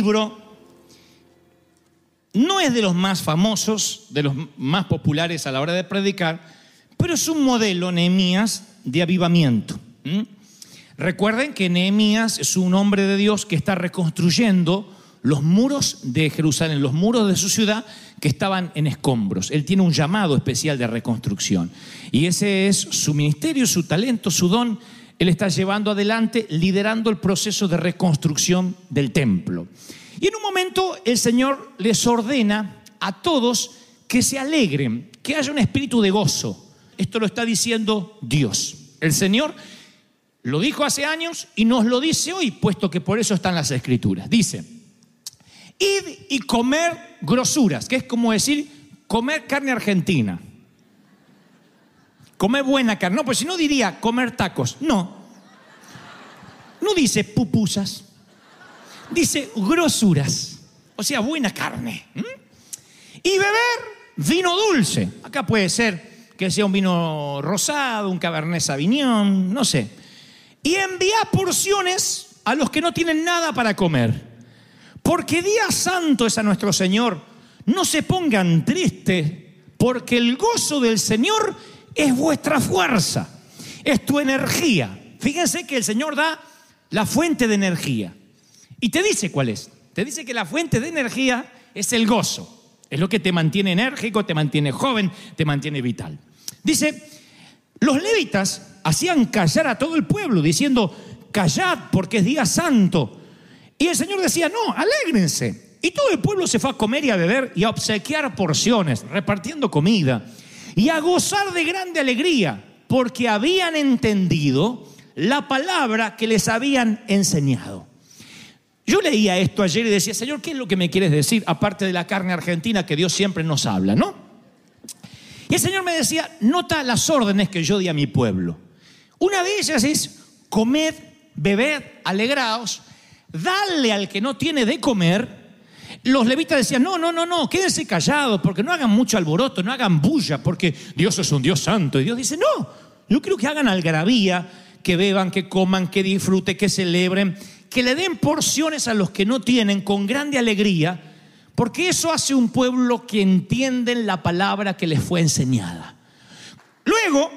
libro, no es de los más famosos, de los más populares a la hora de predicar, pero es un modelo, Nehemías, de avivamiento. Recuerden que Nehemías es un hombre de Dios que está reconstruyendo los muros de Jerusalén, los muros de su ciudad que estaban en escombros. Él tiene un llamado especial de reconstrucción. Y ese es su ministerio, su talento, su don. Él está llevando adelante, liderando el proceso de reconstrucción del templo. Y en un momento el Señor les ordena a todos que se alegren, que haya un espíritu de gozo. Esto lo está diciendo Dios. El Señor lo dijo hace años y nos lo dice hoy, puesto que por eso están las escrituras. Dice, id y comer grosuras, que es como decir comer carne argentina. Comer buena carne. No, pues si no diría comer tacos. No. No dice pupusas. Dice grosuras. O sea, buena carne. Y beber vino dulce. Acá puede ser que sea un vino rosado, un cabernet sauvignon, no sé. Y envía porciones a los que no tienen nada para comer. Porque día santo es a nuestro Señor. No se pongan tristes, porque el gozo del Señor es vuestra fuerza, es tu energía. Fíjense que el Señor da la fuente de energía. Y te dice cuál es. Te dice que la fuente de energía es el gozo. Es lo que te mantiene enérgico, te mantiene joven, te mantiene vital. Dice, los levitas hacían callar a todo el pueblo diciendo, callad porque es día santo. Y el Señor decía, no, alégrense. Y todo el pueblo se fue a comer y a beber y a obsequiar porciones, repartiendo comida y a gozar de grande alegría, porque habían entendido la palabra que les habían enseñado. Yo leía esto ayer y decía, Señor, ¿qué es lo que me quieres decir? Aparte de la carne argentina que Dios siempre nos habla, ¿no? Y el Señor me decía, nota las órdenes que yo di a mi pueblo. Una de ellas es, comed, bebed, alegraos, dale al que no tiene de comer. Los levitas decían, no, no, no, no, quédense callados, porque no hagan mucho alboroto, no hagan bulla, porque Dios es un Dios santo. Y Dios dice, no, yo quiero que hagan algarabía, que beban, que coman, que disfruten, que celebren, que le den porciones a los que no tienen con grande alegría, porque eso hace un pueblo que entienden la palabra que les fue enseñada. Luego,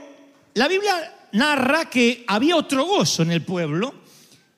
la Biblia narra que había otro gozo en el pueblo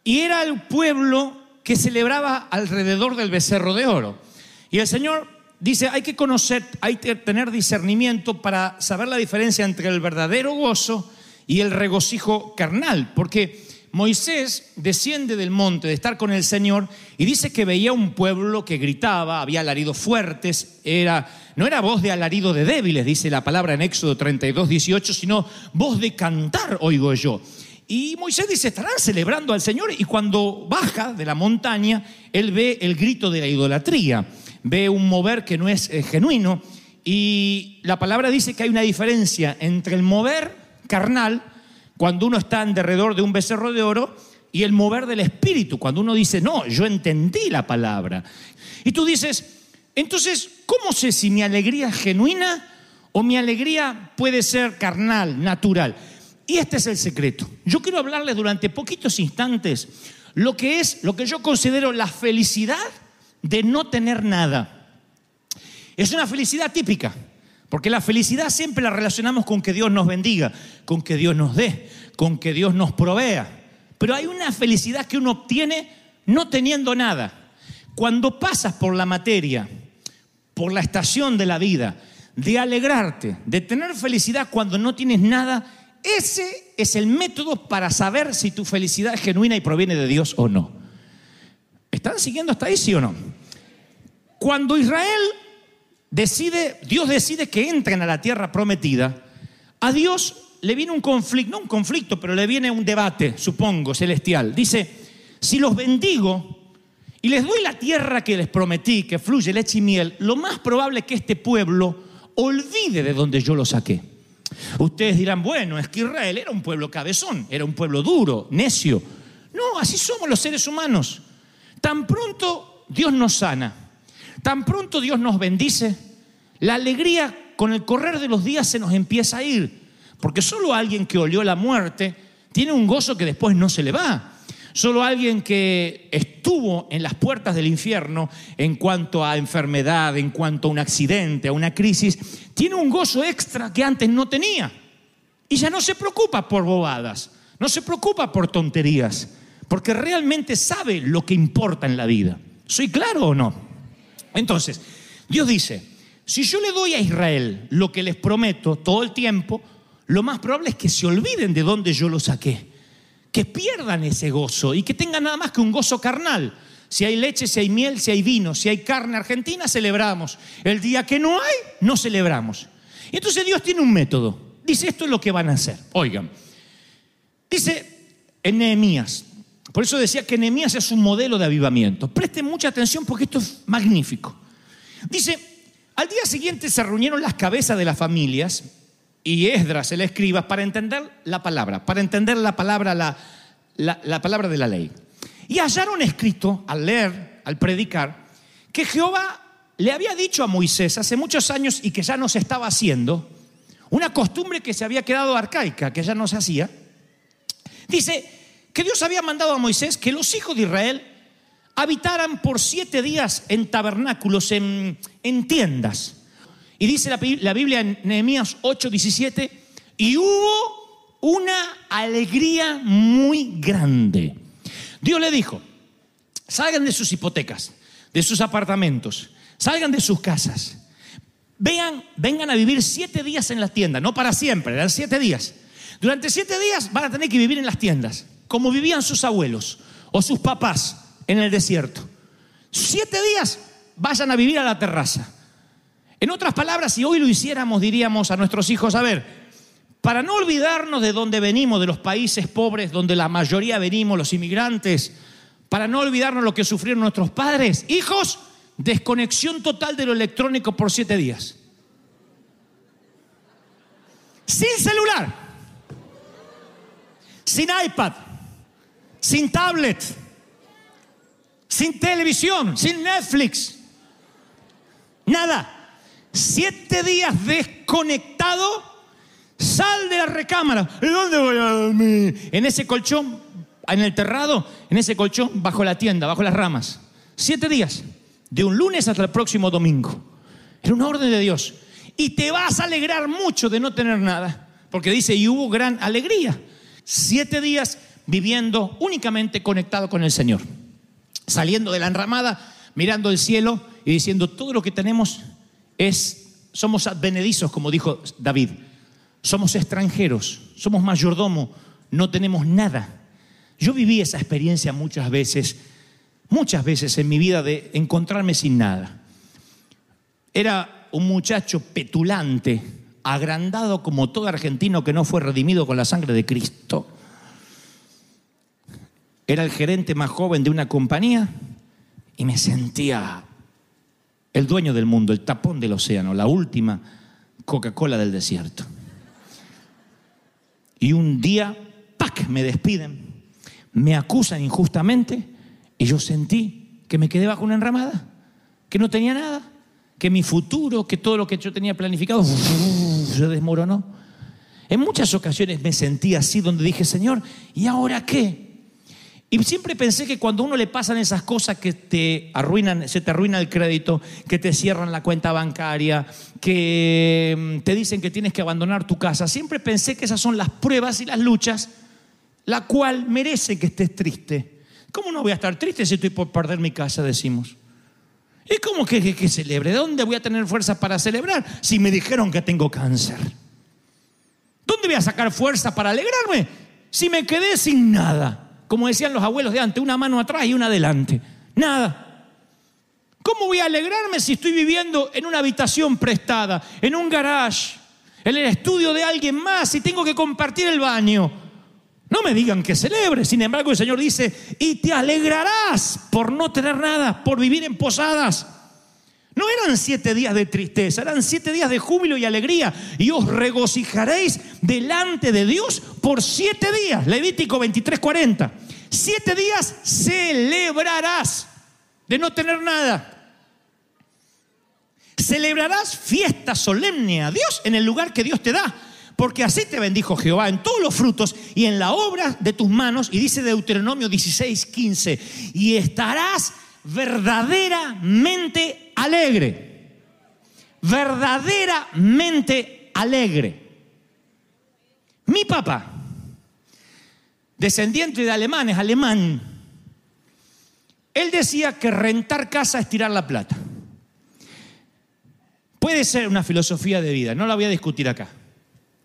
y era el pueblo que celebraba alrededor del becerro de oro. Y el Señor dice, hay que conocer, hay que tener discernimiento para saber la diferencia entre el verdadero gozo y el regocijo carnal, porque Moisés desciende del monte de estar con el Señor y dice que veía un pueblo que gritaba, había alaridos fuertes, era, no era voz de alarido de débiles, dice la palabra en Éxodo 32, 18, sino voz de cantar, oigo yo. Y Moisés dice, estarán celebrando al Señor y cuando baja de la montaña, él ve el grito de la idolatría, ve un mover que no es eh, genuino y la palabra dice que hay una diferencia entre el mover carnal, cuando uno está en derredor de un becerro de oro, y el mover del espíritu, cuando uno dice, no, yo entendí la palabra. Y tú dices, entonces, ¿cómo sé si mi alegría es genuina o mi alegría puede ser carnal, natural? Y este es el secreto. Yo quiero hablarles durante poquitos instantes lo que es, lo que yo considero la felicidad de no tener nada. Es una felicidad típica, porque la felicidad siempre la relacionamos con que Dios nos bendiga, con que Dios nos dé, con que Dios nos provea. Pero hay una felicidad que uno obtiene no teniendo nada. Cuando pasas por la materia, por la estación de la vida, de alegrarte, de tener felicidad cuando no tienes nada, ese es el método para saber si tu felicidad es genuina y proviene de Dios o no. ¿Están siguiendo hasta ahí, sí o no? Cuando Israel decide, Dios decide que entren a la tierra prometida, a Dios le viene un conflicto, no un conflicto, pero le viene un debate, supongo, celestial. Dice, si los bendigo y les doy la tierra que les prometí, que fluye leche y miel, lo más probable es que este pueblo olvide de donde yo lo saqué. Ustedes dirán, bueno, es que Israel era un pueblo cabezón, era un pueblo duro, necio. No, así somos los seres humanos. Tan pronto Dios nos sana, tan pronto Dios nos bendice, la alegría con el correr de los días se nos empieza a ir. Porque solo alguien que olió la muerte tiene un gozo que después no se le va. Solo alguien que estuvo en las puertas del infierno en cuanto a enfermedad, en cuanto a un accidente, a una crisis, tiene un gozo extra que antes no tenía. Y ya no se preocupa por bobadas, no se preocupa por tonterías, porque realmente sabe lo que importa en la vida. ¿Soy claro o no? Entonces, Dios dice, si yo le doy a Israel lo que les prometo todo el tiempo, lo más probable es que se olviden de dónde yo lo saqué, que pierdan ese gozo y que tengan nada más que un gozo carnal. Si hay leche, si hay miel, si hay vino, si hay carne argentina, celebramos. El día que no hay, no celebramos. Y entonces Dios tiene un método. Dice, esto es lo que van a hacer. Oigan, dice en Nehemías, por eso decía que Nehemías es un modelo de avivamiento. Presten mucha atención porque esto es magnífico. Dice, al día siguiente se reunieron las cabezas de las familias y Esdras, el escriba, para entender la palabra, para entender la palabra, la, la, la palabra de la ley. Y hallaron escrito, al leer, al predicar, que Jehová le había dicho a Moisés hace muchos años y que ya no se estaba haciendo, una costumbre que se había quedado arcaica, que ya no se hacía. Dice que Dios había mandado a Moisés que los hijos de Israel habitaran por siete días en tabernáculos, en tiendas. Y dice la, Biblia en Nehemías 8, 17, y hubo una alegría muy grande. Dios le dijo, salgan de sus hipotecas, de sus apartamentos, salgan de sus casas, vengan, vengan a vivir siete días en las tiendas, no para siempre, eran siete días. Durante siete días van a tener que vivir en las tiendas, como vivían sus abuelos o sus papás en el desierto. Siete días vayan a vivir a la terraza. En otras palabras, si hoy lo hiciéramos, diríamos a nuestros hijos, a ver, para no olvidarnos de dónde venimos, de los países pobres donde la mayoría venimos, los inmigrantes, para no olvidarnos lo que sufrieron nuestros padres, hijos, desconexión total de lo electrónico por siete días. Sin celular, sin iPad, sin tablet, sin televisión, sin Netflix, nada. Siete días desconectado, sal de la recámara. ¿Y dónde voy a dormir? En ese colchón, en el terrado, en ese colchón, bajo la tienda, bajo las ramas. Siete días, de un lunes hasta el próximo domingo. Era una orden de Dios. Y te vas a alegrar mucho de no tener nada, porque dice, y hubo gran alegría. Siete días viviendo únicamente conectado con el Señor saliendo de la enramada, mirando el cielo y diciendo, todo lo que tenemos es, somos advenedizos, como dijo David, somos extranjeros, somos mayordomo, no tenemos nada. Yo viví esa experiencia muchas veces, muchas veces en mi vida de encontrarme sin nada. Era un muchacho petulante, agrandado como todo argentino que no fue redimido con la sangre de Cristo era el gerente más joven de una compañía y me sentía el dueño del mundo, el tapón del océano, la última Coca-Cola del desierto. Y un día, ¡pac!, me despiden, me acusan injustamente y yo sentí que me quedé bajo una enramada, que no tenía nada, que mi futuro, que todo lo que yo tenía planificado se desmoronó. En muchas ocasiones me sentí así donde dije, Señor, ¿y ahora qué? Y siempre pensé que cuando uno le pasan esas cosas que te arruinan, se te arruina el crédito, que te cierran la cuenta bancaria, que mm, te dicen que tienes que abandonar tu casa, siempre pensé que esas son las pruebas y las luchas, la cual merece que estés triste. ¿Cómo no voy a estar triste si estoy por perder mi casa, decimos? ¿Y cómo que, que, celebre? ¿De dónde voy a tener fuerza para celebrar si me dijeron que tengo cáncer? ¿Dónde voy a sacar fuerza para alegrarme si me quedé sin nada? Como decían los abuelos de antes, una mano atrás y una adelante. Nada. ¿Cómo voy a alegrarme si estoy viviendo en una habitación prestada, en un garage, en el estudio de alguien más y tengo que compartir el baño? No me digan que celebre. Sin embargo, el Señor dice, y te alegrarás por no tener nada, por vivir en posadas. No eran siete días de tristeza, eran siete días de júbilo y alegría. Y os regocijaréis delante de Dios por siete días. Levítico 23, 40. Siete días celebrarás de no tener nada. Celebrarás fiesta solemne a Dios en el lugar que Dios te da. Porque así te bendijo Jehová en todos los frutos y en la obra de tus manos. Y dice Deuteronomio 16, 15. Y estarás verdaderamente alegre. Verdaderamente alegre. Mi papá, descendiente de alemanes, alemán, él decía que rentar casa es tirar la plata. Puede ser una filosofía de vida, no la voy a discutir acá.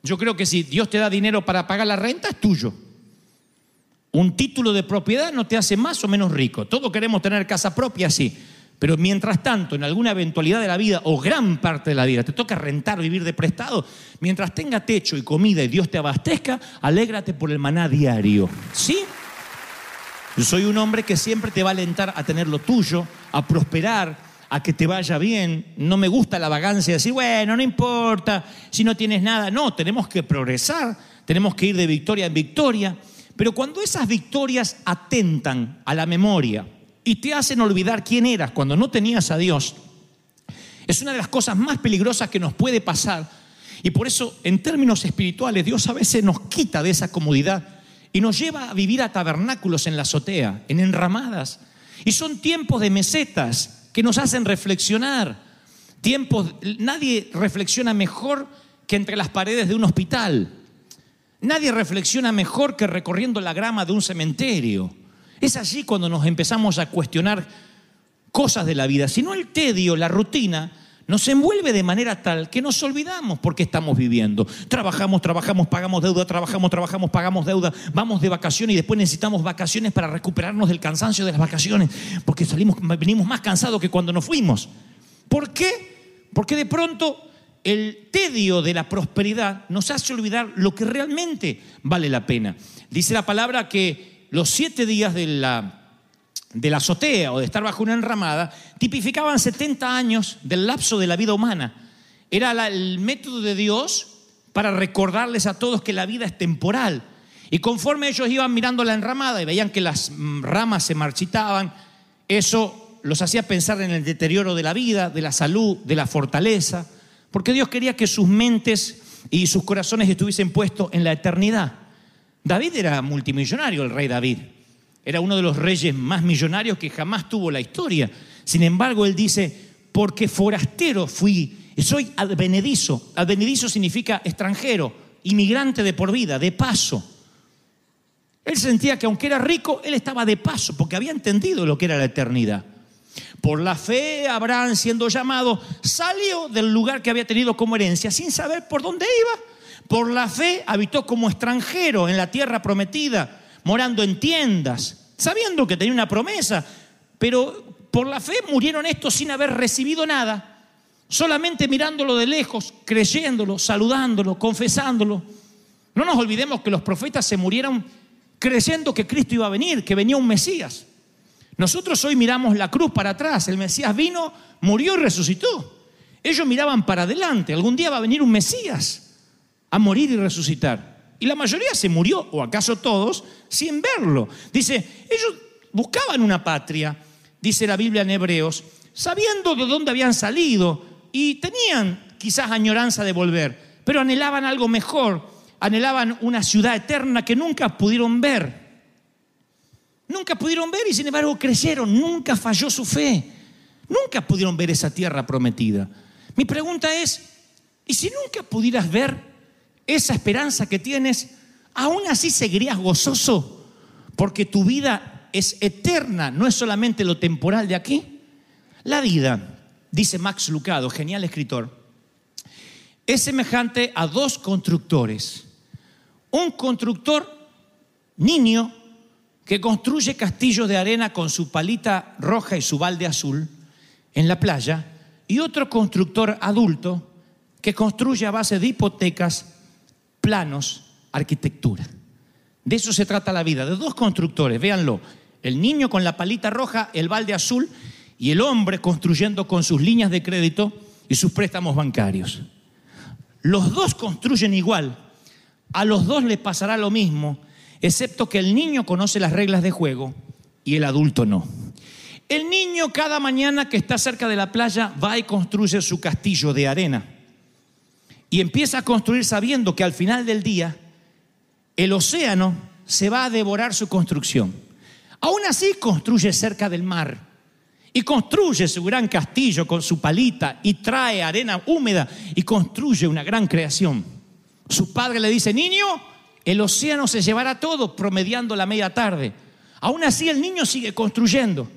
Yo creo que si Dios te da dinero para pagar la renta, es tuyo. Un título de propiedad no te hace más o menos rico. Todos queremos tener casa propia, sí. Pero mientras tanto, en alguna eventualidad de la vida o gran parte de la vida te toca rentar, vivir de prestado, mientras tenga techo y comida y Dios te abastezca, alégrate por el maná diario. ¿Sí? Yo soy un hombre que siempre te va a alentar a tener lo tuyo, a prosperar, a que te vaya bien. No me gusta la vagancia de decir, bueno, no importa si no tienes nada. No, tenemos que progresar, tenemos que ir de victoria en victoria. Pero cuando esas victorias atentan a la memoria y te hacen olvidar quién eras cuando no tenías a Dios, es una de las cosas más peligrosas que nos puede pasar. Y por eso, en términos espirituales, Dios a veces nos quita de esa comodidad y nos lleva a vivir a tabernáculos en la azotea, en enramadas. Y son tiempos de mesetas que nos hacen reflexionar. Tiempos, nadie reflexiona mejor que entre las paredes de un hospital. Nadie reflexiona mejor que recorriendo la grama de un cementerio. Es allí cuando nos empezamos a cuestionar cosas de la vida. Si no el tedio, la rutina, nos envuelve de manera tal que nos olvidamos por qué estamos viviendo. Trabajamos, trabajamos, pagamos deuda, trabajamos, trabajamos, pagamos deuda, vamos de vacaciones y después necesitamos vacaciones para recuperarnos del cansancio de las vacaciones, porque salimos, venimos más cansados que cuando nos fuimos. ¿Por qué? Porque de pronto el tedio de la prosperidad nos hace olvidar lo que realmente vale la pena. Dice la palabra que los siete días de la, de la azotea o de estar bajo una enramada tipificaban 70 años del lapso de la vida humana. Era el método de Dios para recordarles a todos que la vida es temporal. Y conforme ellos iban mirando la enramada y veían que las mm, ramas se marchitaban, eso los hacía pensar en el deterioro de la vida, de la salud, de la fortaleza, porque Dios quería que sus mentes y sus corazones estuviesen puestos en la eternidad. David era multimillonario, el rey David. Era uno de los reyes más millonarios que jamás tuvo la historia. Sin embargo, él dice, porque forastero fui, soy advenedizo. Advenedizo significa extranjero, inmigrante de por vida, de paso. Él sentía que aunque era rico, él estaba de paso, porque había entendido lo que era la eternidad. Por la fe, Abraham, siendo llamado, salió del lugar que había tenido como herencia sin saber por dónde iba. Por la fe habitó como extranjero en la tierra prometida, morando en tiendas, sabiendo que tenía una promesa, pero por la fe murieron estos sin haber recibido nada, solamente mirándolo de lejos, creyéndolo, saludándolo, confesándolo. No nos olvidemos que los profetas se murieron creyendo que Cristo iba a venir, que venía un Mesías. Nosotros hoy miramos la cruz para atrás, el Mesías vino, murió y resucitó. Ellos miraban para adelante, algún día va a venir un Mesías a morir y resucitar. Y la mayoría se murió, o acaso todos, sin verlo. Dice, ellos buscaban una patria, dice la Biblia en Hebreos, sabiendo de dónde habían salido y tenían quizás añoranza de volver, pero anhelaban algo mejor, anhelaban una ciudad eterna que nunca pudieron ver. Nunca pudieron ver y sin embargo creyeron, nunca falló su fe. Nunca pudieron ver esa tierra prometida. Mi pregunta es, ¿y si nunca pudieras ver esa esperanza que tienes, aún así seguirías gozoso? Porque tu vida es eterna, no es solamente lo temporal de aquí. La vida, dice Max Lucado, genial escritor, es semejante a dos constructores. Un constructor niño que construye castillos de arena con su palita roja y su balde azul en la playa y otro constructor adulto que construye a base de hipotecas, planos, arquitectura. De eso se trata la vida, de dos constructores, véanlo, el niño con la palita roja, el balde azul y el hombre construyendo con sus líneas de crédito y sus préstamos bancarios. Los dos construyen igual, a los dos les pasará lo mismo, excepto que el niño conoce las reglas de juego y el adulto no. El niño cada mañana que está cerca de la playa va y construye su castillo de arena. Y empieza a construir sabiendo que al final del día el océano se va a devorar su construcción. Aún así construye cerca del mar y construye su gran castillo con su palita y trae arena húmeda y construye una gran creación. Su padre le dice, niño, el océano se llevará todo promediando la media tarde. Aún así el niño sigue construyendo.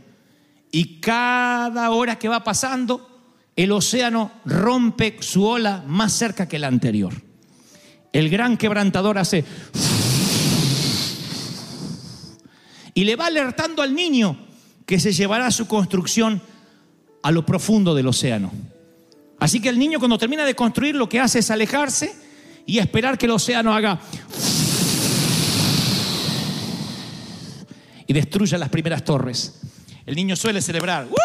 Y cada hora que va pasando, el océano rompe su ola más cerca que la anterior. El gran quebrantador hace... Y le va alertando al niño que se llevará su construcción a lo profundo del océano. Así que el niño cuando termina de construir lo que hace es alejarse y esperar que el océano haga y destruya las primeras torres. El niño suele celebrar.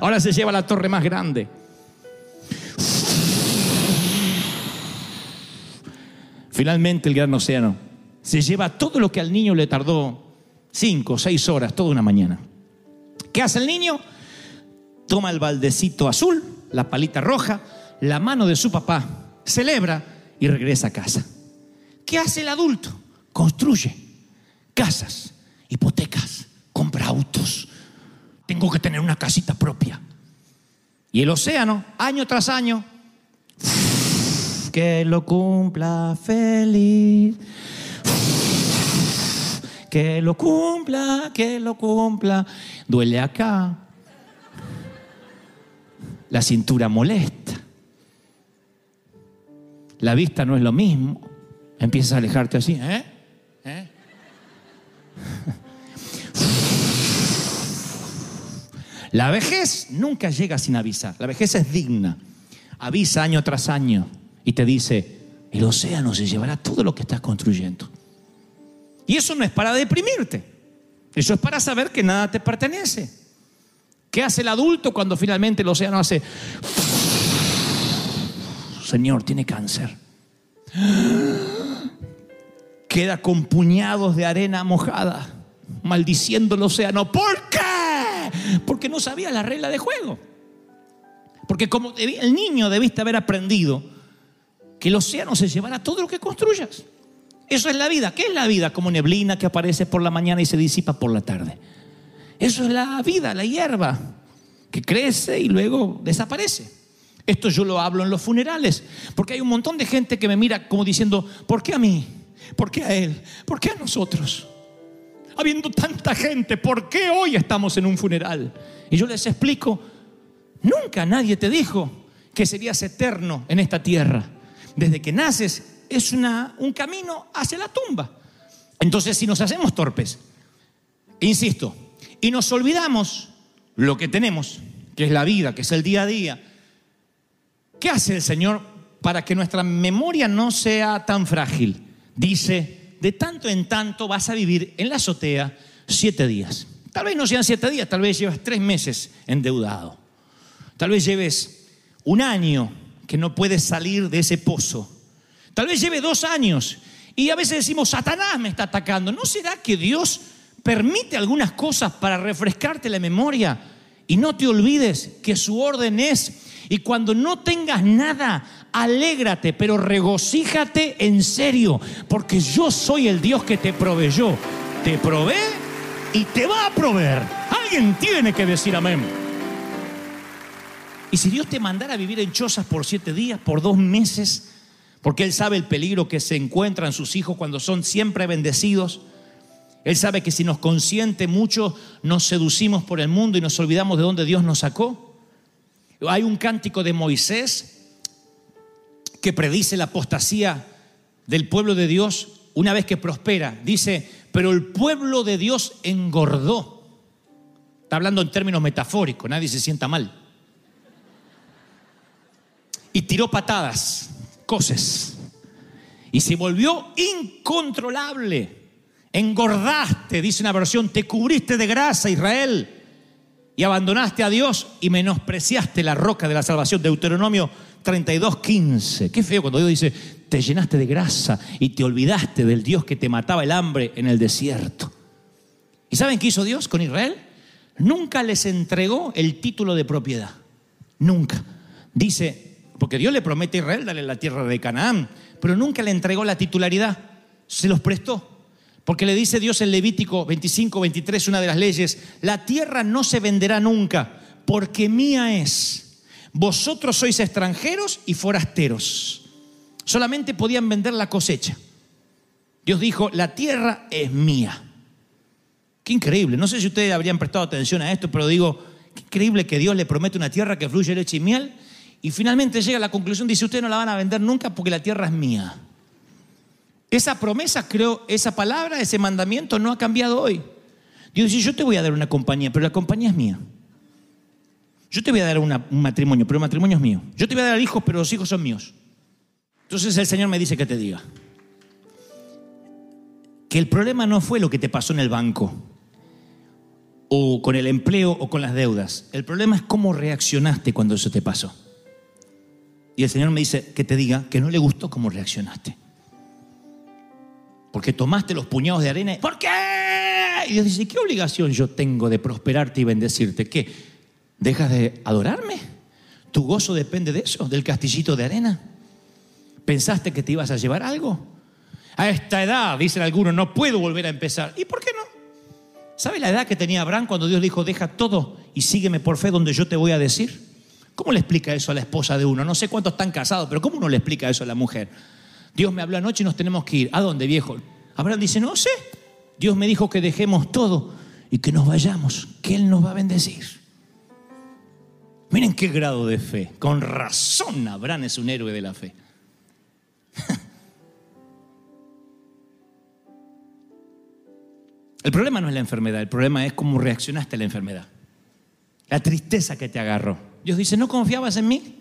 Ahora se lleva la torre más grande. Finalmente el gran océano se lleva todo lo que al niño le tardó cinco seis horas, toda una mañana. ¿Qué hace el niño? Toma el baldecito azul, la palita roja, la mano de su papá, celebra y regresa a casa. ¿Qué hace el adulto? Construye casas, hipotecas, compra autos. Tengo que tener una casita propia. Y el océano, año tras año, que lo cumpla feliz. Que lo cumpla, que lo cumpla. Duele acá. La cintura molesta. La vista no es lo mismo. Empiezas a alejarte así, ¿eh? ¿Eh? La vejez nunca llega sin avisar. La vejez es digna. Avisa año tras año y te dice, el océano se llevará todo lo que estás construyendo. Y eso no es para deprimirte. Eso es para saber que nada te pertenece. ¿Qué hace el adulto cuando finalmente el océano hace... Señor, tiene cáncer. Queda con puñados de arena mojada, maldiciendo el océano. ¿Por qué? Porque no sabía la regla de juego. Porque como el niño debiste haber aprendido que el océano se llevará todo lo que construyas. Eso es la vida. ¿Qué es la vida? Como neblina que aparece por la mañana y se disipa por la tarde. Eso es la vida, la hierba, que crece y luego desaparece. Esto yo lo hablo en los funerales, porque hay un montón de gente que me mira como diciendo, ¿por qué a mí? ¿Por qué a él? ¿Por qué a nosotros? Habiendo tanta gente, ¿por qué hoy estamos en un funeral? Y yo les explico, nunca nadie te dijo que serías eterno en esta tierra. Desde que naces es una, un camino hacia la tumba. Entonces, si nos hacemos torpes, insisto, y nos olvidamos lo que tenemos, que es la vida, que es el día a día, ¿qué hace el Señor para que nuestra memoria no sea tan frágil? Dice, de tanto en tanto vas a vivir en la azotea siete días. Tal vez no sean siete días, tal vez llevas tres meses endeudado. Tal vez lleves un año que no puedes salir de ese pozo. Tal vez lleve dos años y a veces decimos, Satanás me está atacando. ¿No será que Dios permite algunas cosas para refrescarte la memoria y no te olvides que su orden es, y cuando no tengas nada alégrate, pero regocíjate en serio, porque yo soy el Dios que te proveyó. Te provee y te va a proveer. Alguien tiene que decir amén. Y si Dios te mandara a vivir en chozas por siete días, por dos meses, porque Él sabe el peligro que se encuentran sus hijos cuando son siempre bendecidos, Él sabe que si nos consiente mucho, nos seducimos por el mundo y nos olvidamos de dónde Dios nos sacó. Hay un cántico de Moisés que predice la apostasía del pueblo de Dios una vez que prospera. Dice, pero el pueblo de Dios engordó. Está hablando en términos metafóricos, nadie se sienta mal. Y tiró patadas, cosas. Y se volvió incontrolable. Engordaste, dice una versión, te cubriste de grasa, Israel. Y abandonaste a Dios y menospreciaste la roca de la salvación. Deuteronomio 32, 15. Qué feo cuando Dios dice, te llenaste de grasa y te olvidaste del Dios que te mataba el hambre en el desierto. ¿Y saben qué hizo Dios con Israel? Nunca les entregó el título de propiedad. Nunca. Dice, porque Dios le promete a Israel darle la tierra de Canaán, pero nunca le entregó la titularidad. Se los prestó. Porque le dice Dios en Levítico 25, 23, una de las leyes, la tierra no se venderá nunca, porque mía es. Vosotros sois extranjeros y forasteros. Solamente podían vender la cosecha. Dios dijo, la tierra es mía. Qué increíble. No sé si ustedes habrían prestado atención a esto, pero digo, qué increíble que Dios le promete una tierra que fluye leche y miel y finalmente llega a la conclusión, dice, ustedes no la van a vender nunca porque la tierra es mía. Esa promesa, creo, esa palabra, ese mandamiento no ha cambiado hoy. Dios dice, yo te voy a dar una compañía, pero la compañía es mía. Yo te voy a dar un matrimonio, pero el matrimonio es mío. Yo te voy a dar hijos, pero los hijos son míos. Entonces el Señor me dice que te diga que el problema no fue lo que te pasó en el banco, o con el empleo, o con las deudas. El problema es cómo reaccionaste cuando eso te pasó. Y el Señor me dice que te diga que no le gustó cómo reaccionaste. Porque tomaste los puñados de arena. ¿Por qué? Y Dios dice, ¿qué obligación yo tengo de prosperarte y bendecirte? ¿Qué? ¿Dejas de adorarme? ¿Tu gozo depende de eso? ¿Del castillito de arena? ¿Pensaste que te ibas a llevar algo? A esta edad, dicen algunos, no puedo volver a empezar. ¿Y por qué no? ¿Sabe la edad que tenía Abraham cuando Dios dijo, deja todo y sígueme por fe donde yo te voy a decir? ¿Cómo le explica eso a la esposa de uno? No sé cuántos están casados, pero ¿cómo uno le explica eso a la mujer? Dios me habló anoche y nos tenemos que ir. ¿A dónde, viejo? Abraham dice, no sé. Dios me dijo que dejemos todo y que nos vayamos, que Él nos va a bendecir. Miren qué grado de fe. Con razón Abraham es un héroe de la fe. El problema no es la enfermedad, el problema es cómo reaccionaste a la enfermedad. La tristeza que te agarró. Dios dice, ¿no confiabas en mí?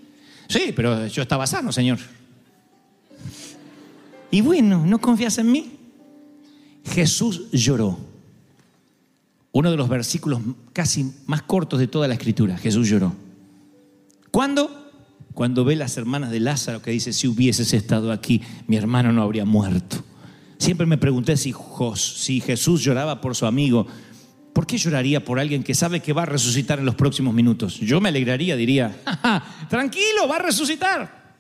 Sí, pero yo estaba sano, Señor. Y bueno, ¿no confías en mí? Jesús lloró. Uno de los versículos casi más cortos de toda la escritura. Jesús lloró. ¿Cuándo? Cuando ve las hermanas de Lázaro que dice, si hubieses estado aquí, mi hermano no habría muerto. Siempre me pregunté si, si Jesús lloraba por su amigo, ¿por qué lloraría por alguien que sabe que va a resucitar en los próximos minutos? Yo me alegraría, diría, "Ja, ja, tranquilo, va a resucitar.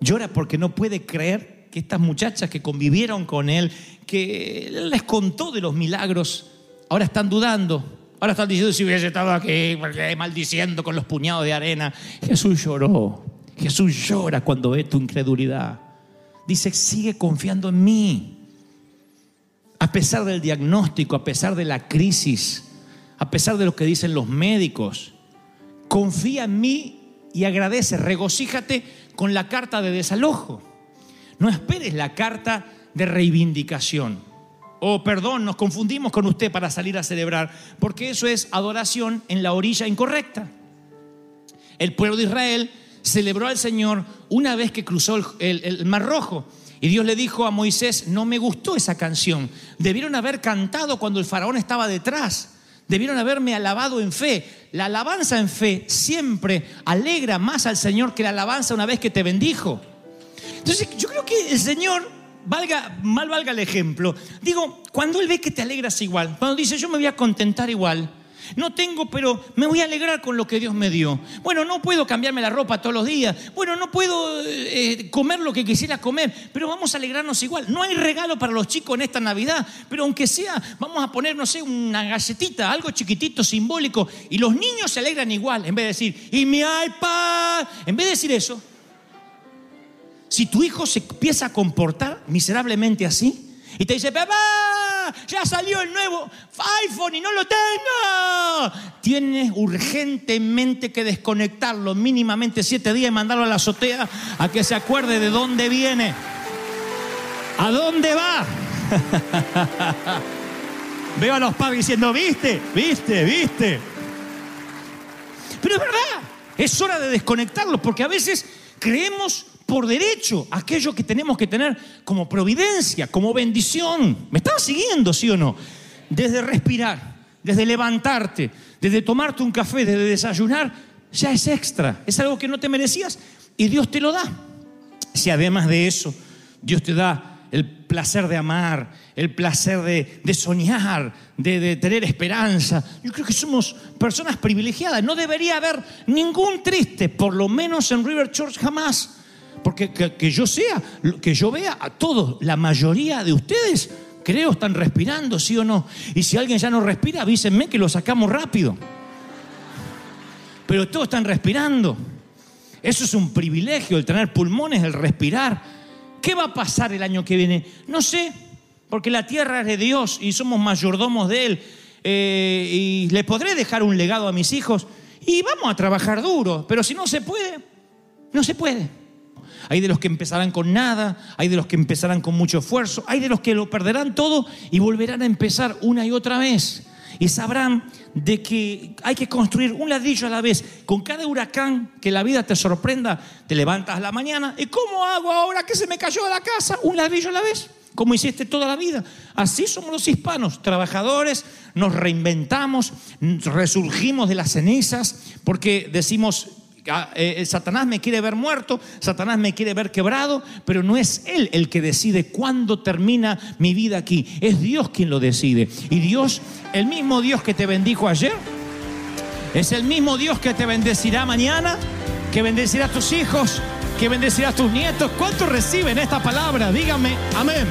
Llora porque no puede creer que estas muchachas que convivieron con él, que él les contó de los milagros, ahora están dudando. Ahora están diciendo si hubiese estado aquí, maldiciendo con los puñados de arena. Jesús lloró. Jesús llora cuando ve tu incredulidad. Dice, sigue confiando en mí. A pesar del diagnóstico, a pesar de la crisis, a pesar de lo que dicen los médicos, confía en mí y agradece, regocíjate con la carta de desalojo. No esperes la carta de reivindicación. O perdón, nos confundimos con usted para salir a celebrar, porque eso es adoración en la orilla incorrecta. El pueblo de Israel celebró al Señor una vez que cruzó el- el Mar Rojo. Y Dios le dijo a Moisés, no me gustó esa canción. Debieron haber cantado cuando el faraón estaba detrás. Debieron haberme alabado en fe. La alabanza en fe siempre alegra más al Señor que la alabanza una vez que te bendijo. Entonces, yo creo que el Señor, valga, mal valga el ejemplo, digo, cuando Él ve que te alegras igual, cuando dice yo me voy a contentar igual, No tengo, pero me voy a alegrar con lo que Dios me dio. Bueno, no puedo cambiarme la ropa todos los días. Bueno, no puedo eh, comer lo que quisiera comer, pero vamos a alegrarnos igual. No hay regalo para los chicos en esta Navidad, pero aunque sea, vamos a poner, no sé, una galletita, algo chiquitito, simbólico, y los niños se alegran igual, en vez de decir, y mi iPad, en vez de decir eso, si tu hijo se empieza a comportar miserablemente así y te dice, papá, ya salió el nuevo iPhone y no lo tengo, tienes urgentemente que desconectarlo mínimamente siete días y mandarlo a la azotea a que se acuerde de dónde viene, a dónde va. Veo a los padres diciendo, viste, viste, viste. Pero es verdad, es hora de desconectarlos porque a veces creemos por derecho aquello que tenemos que tener como providencia, como bendición. ¿Me estás siguiendo, sí o no? Desde respirar, desde levantarte, desde tomarte un café, desde desayunar, ya es extra. Es algo que no te merecías y Dios te lo da. Si además de eso, Dios te da el placer de amar, el placer de, soñar, de tener esperanza. Yo creo que somos personas privilegiadas. No debería haber ningún triste, por lo menos en River Church jamás. Porque que, yo sea, que yo vea a todos, la mayoría de ustedes, creo, están respirando, sí o no. Y si alguien ya no respira, avísenme que lo sacamos rápido. Pero todos están respirando. Eso es un privilegio, el tener pulmones, el respirar. ¿Qué va a pasar el año que viene? No sé, porque la tierra es de Dios y somos mayordomos de Él. Eh, y le podré dejar un legado a mis hijos y vamos a trabajar duro, pero si no se puede, no se puede. Hay de los que empezarán con nada, hay de los que empezarán con mucho esfuerzo, hay de los que lo perderán todo y volverán a empezar una y otra vez. Y sabrán de que hay que construir un ladrillo a la vez. Con cada huracán que la vida te sorprenda, te levantas a la mañana. ¿Y cómo hago ahora que se me cayó la casa? Un ladrillo a la vez como hiciste toda la vida. Así somos los hispanos, trabajadores, nos reinventamos, resurgimos de las cenizas, porque decimos, eh, Satanás me quiere ver muerto, Satanás me quiere ver quebrado, pero no es Él el que decide cuándo termina mi vida aquí, es Dios quien lo decide. Y Dios, el mismo Dios que te bendijo ayer, es el mismo Dios que te bendecirá mañana, que bendecirá a tus hijos, que bendecirá a tus nietos. ¿Cuántos reciben esta palabra? Dígame, amén.